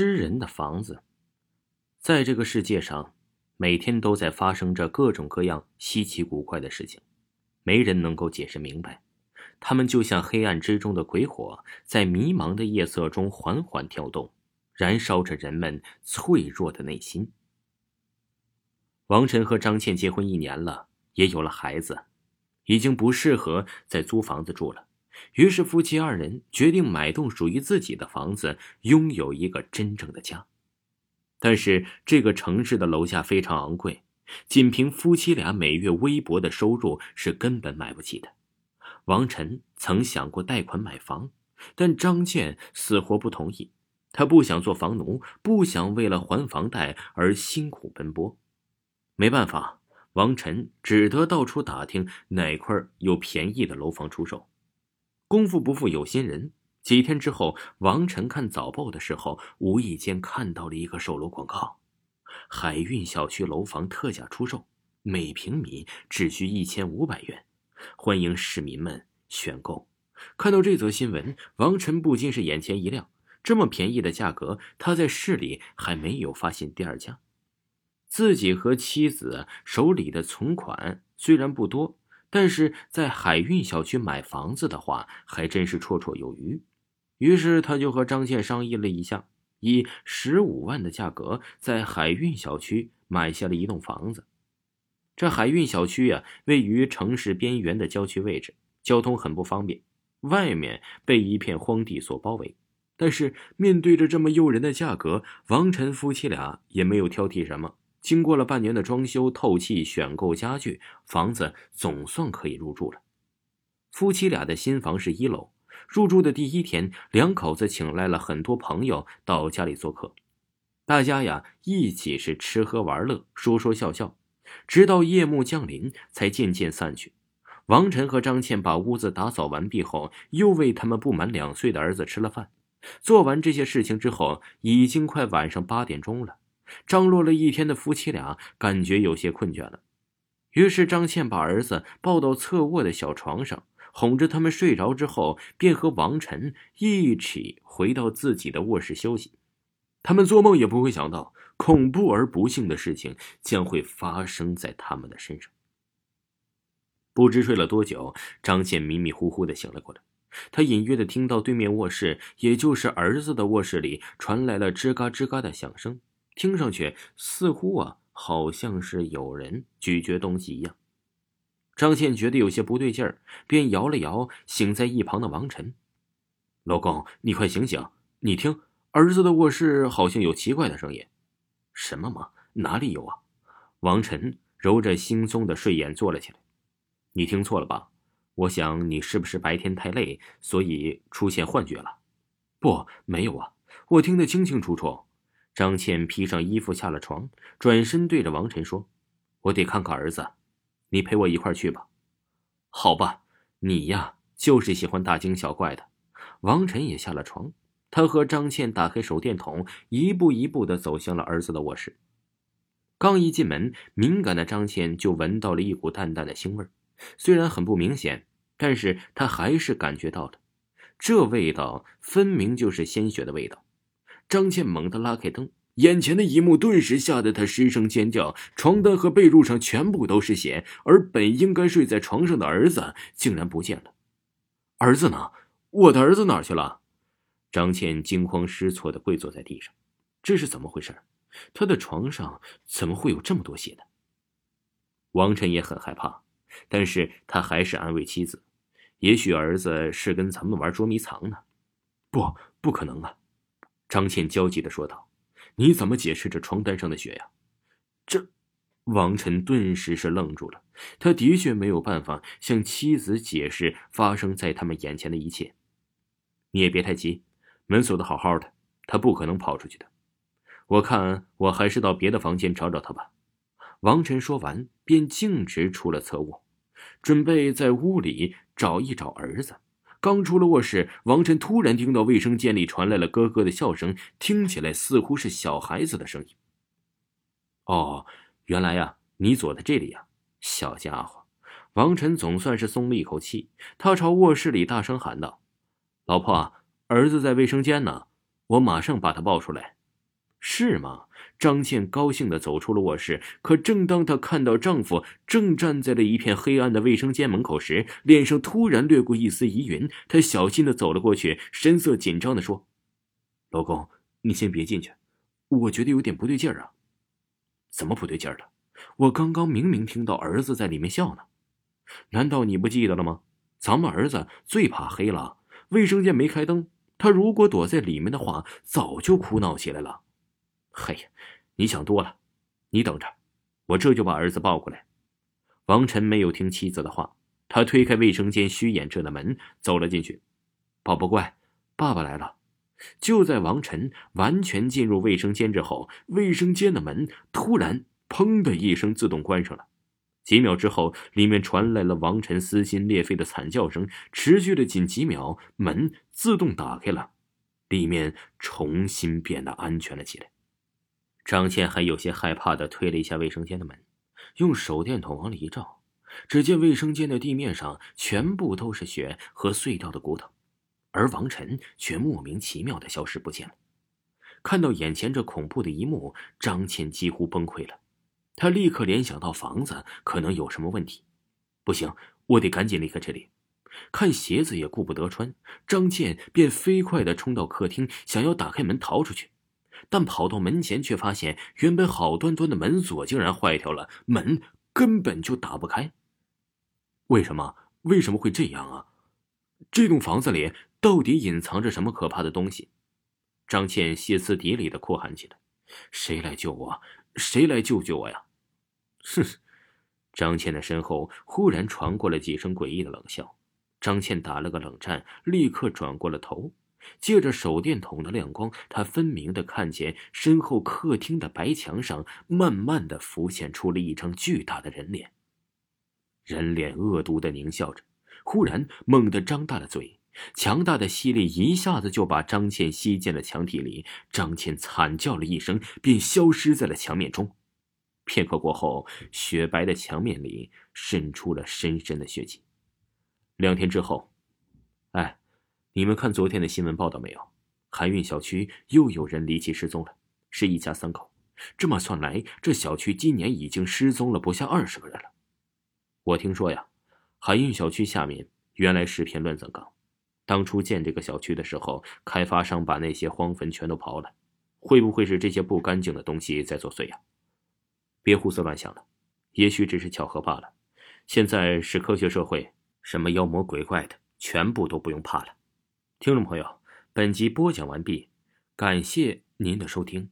吃人的房子，在这个世界上，每天都在发生着各种各样稀奇古怪的事情，没人能够解释明白。他们就像黑暗之中的鬼火，在迷茫的夜色中缓缓跳动，燃烧着人们脆弱的内心。王晨和张倩结婚一年了，也有了孩子，已经不适合再租房子住了。于是，夫妻二人决定买栋属于自己的房子，拥有一个真正的家。但是，这个城市的楼价非常昂贵，仅凭夫妻俩每月微薄的收入是根本买不起的。王晨曾想过贷款买房，但张健死活不同意。他不想做房奴，不想为了还房贷而辛苦奔波。没办法，王晨只得到处打听哪块有便宜的楼房出售。功夫不负有心人，几天之后，王晨看早报的时候，无意间看到了一个售楼广告：海运小区楼房特价出售，每平米只需一千五百元，欢迎市民们选购。看到这则新闻，王晨不禁是眼前一亮。这么便宜的价格，他在市里还没有发现第二家。自己和妻子手里的存款虽然不多。但是在海运小区买房子的话，还真是绰绰有余。于是他就和张倩商议了一下，以十五万的价格在海运小区买下了一栋房子。这海运小区呀，位于城市边缘的郊区位置，交通很不方便，外面被一片荒地所包围。但是面对着这么诱人的价格，王晨夫妻俩也没有挑剔什么。经过了半年的装修、透气、选购家具，房子总算可以入住了。夫妻俩的新房是一楼。入住的第一天，两口子请来了很多朋友到家里做客，大家呀一起是吃喝玩乐、说说笑笑，直到夜幕降临才渐渐散去。王晨和张倩把屋子打扫完毕后，又为他们不满两岁的儿子吃了饭。做完这些事情之后，已经快晚上八点钟了。张罗了一天的夫妻俩感觉有些困倦了，于是张倩把儿子抱到侧卧的小床上，哄着他们睡着之后，便和王晨一起回到自己的卧室休息。他们做梦也不会想到，恐怖而不幸的事情将会发生在他们的身上。不知睡了多久，张倩迷迷糊糊的醒了过来，她隐约的听到对面卧室，也就是儿子的卧室里传来了吱嘎吱嘎的响声。听上去似乎啊，好像是有人咀嚼东西一样。张倩觉得有些不对劲儿，便摇了摇醒在一旁的王晨：“老公，你快醒醒！你听，儿子的卧室好像有奇怪的声音。”“什么嘛？哪里有啊？”王晨揉着惺忪的睡眼坐了起来。“你听错了吧？我想你是不是白天太累，所以出现幻觉了？”“不，没有啊，我听得清清楚楚。”张倩披上衣服下了床，转身对着王晨说：“我得看看儿子，你陪我一块去吧。”“好吧，你呀就是喜欢大惊小怪的。”王晨也下了床，他和张倩打开手电筒，一步一步的走向了儿子的卧室。刚一进门，敏感的张倩就闻到了一股淡淡的腥味虽然很不明显，但是她还是感觉到了，这味道分明就是鲜血的味道。张倩猛地拉开灯，眼前的一幕顿时吓得她失声尖叫。床单和被褥上全部都是血，而本应该睡在床上的儿子竟然不见了。儿子呢？我的儿子哪去了？张倩惊慌失措的跪坐在地上，这是怎么回事？他的床上怎么会有这么多血呢？王晨也很害怕，但是他还是安慰妻子：“也许儿子是跟咱们玩捉迷藏呢。”不，不可能啊！张倩焦急的说道：“你怎么解释这床单上的血呀？”这，王晨顿时是愣住了。他的确没有办法向妻子解释发生在他们眼前的一切。你也别太急，门锁的好好的，他不可能跑出去的。我看我还是到别的房间找找他吧。王晨说完，便径直出了侧卧，准备在屋里找一找儿子。刚出了卧室，王晨突然听到卫生间里传来了咯咯的笑声，听起来似乎是小孩子的声音。哦，原来呀，你躲在这里呀，小家伙！王晨总算是松了一口气，他朝卧室里大声喊道：“老婆，儿子在卫生间呢，我马上把他抱出来。”是吗？张倩高兴的走出了卧室，可正当她看到丈夫正站在了一片黑暗的卫生间门口时，脸上突然掠过一丝疑云。她小心的走了过去，神色紧张的说：“老公，你先别进去，我觉得有点不对劲儿啊。”“怎么不对劲儿了？我刚刚明明听到儿子在里面笑呢，难道你不记得了吗？咱们儿子最怕黑了，卫生间没开灯，他如果躲在里面的话，早就哭闹起来了。”嘿呀，你想多了，你等着，我这就把儿子抱过来。王晨没有听妻子的话，他推开卫生间虚掩着的门，走了进去。宝宝乖，爸爸来了。就在王晨完全进入卫生间之后，卫生间的门突然“砰”的一声自动关上了。几秒之后，里面传来了王晨撕心裂肺的惨叫声。持续了仅几秒，门自动打开了，里面重新变得安全了起来。张倩还有些害怕的推了一下卫生间的门，用手电筒往里一照，只见卫生间的地面上全部都是血和碎掉的骨头，而王晨却莫名其妙的消失不见了。看到眼前这恐怖的一幕，张倩几乎崩溃了。她立刻联想到房子可能有什么问题，不行，我得赶紧离开这里。看鞋子也顾不得穿，张倩便飞快的冲到客厅，想要打开门逃出去。但跑到门前，却发现原本好端端的门锁竟然坏掉了，门根本就打不开。为什么？为什么会这样啊？这栋房子里到底隐藏着什么可怕的东西？张倩歇斯底里的哭喊起来：“谁来救我？谁来救救我呀？”哼！张倩的身后忽然传过了几声诡异的冷笑，张倩打了个冷战，立刻转过了头。借着手电筒的亮光，他分明的看见身后客厅的白墙上，慢慢的浮现出了一张巨大的人脸。人脸恶毒的狞笑着，忽然猛地张大了嘴，强大的吸力一下子就把张倩吸进了墙体里。张倩惨叫了一声，便消失在了墙面中。片刻过后，雪白的墙面里渗出了深深的血迹。两天之后，哎。你们看昨天的新闻报道没有？海运小区又有人离奇失踪了，是一家三口。这么算来，这小区今年已经失踪了不下二十个人了。我听说呀，海运小区下面原来是片乱葬岗，当初建这个小区的时候，开发商把那些荒坟全都刨了。会不会是这些不干净的东西在作祟呀？别胡思乱想了，也许只是巧合罢了。现在是科学社会，什么妖魔鬼怪的，全部都不用怕了。听众朋友，本集播讲完毕，感谢您的收听。